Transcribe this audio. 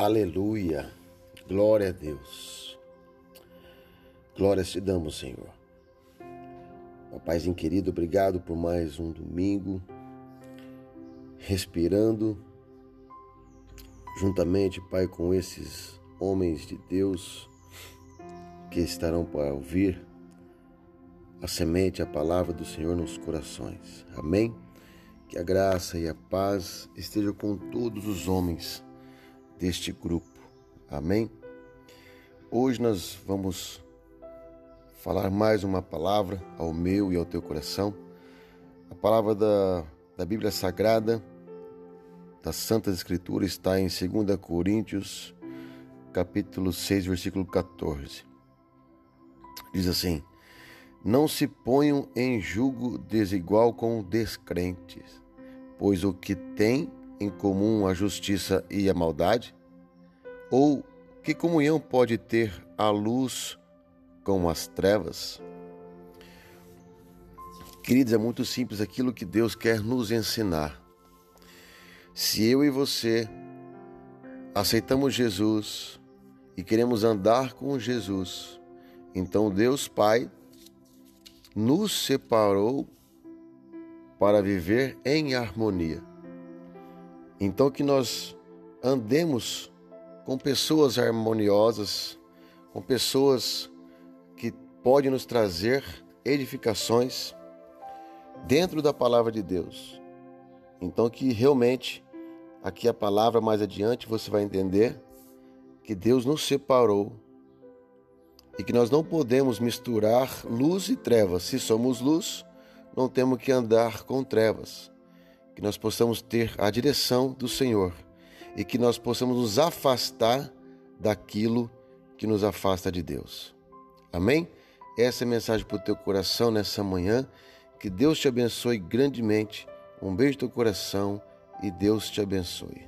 Aleluia. Glória a Deus. Glória te damos, Senhor. Paizinho querido, obrigado por mais um domingo. Respirando juntamente, Pai, com esses homens de Deus que estarão para ouvir a semente, a palavra do Senhor nos corações. Amém? Que a graça e a paz estejam com todos os homens deste grupo. Amém? Hoje nós vamos falar mais uma palavra ao meu e ao teu coração. A palavra da, da Bíblia Sagrada, da Santa Escritura, está em 2 Coríntios, capítulo 6, versículo 14. Diz assim: Não se ponham em julgo desigual com descrentes, pois o que tem em comum a justiça e a maldade? Ou que comunhão pode ter a luz com as trevas? Queridos, é muito simples aquilo que Deus quer nos ensinar. Se eu e você aceitamos Jesus e queremos andar com Jesus, então Deus Pai nos separou para viver em harmonia. Então que nós andemos com pessoas harmoniosas, com pessoas que podem nos trazer edificações dentro da palavra de Deus. Então que realmente aqui a palavra mais adiante você vai entender que Deus nos separou e que nós não podemos misturar luz e trevas. Se somos luz, não temos que andar com trevas que nós possamos ter a direção do Senhor e que nós possamos nos afastar daquilo que nos afasta de Deus. Amém? Essa é a mensagem para o teu coração nessa manhã. Que Deus te abençoe grandemente. Um beijo no teu coração e Deus te abençoe.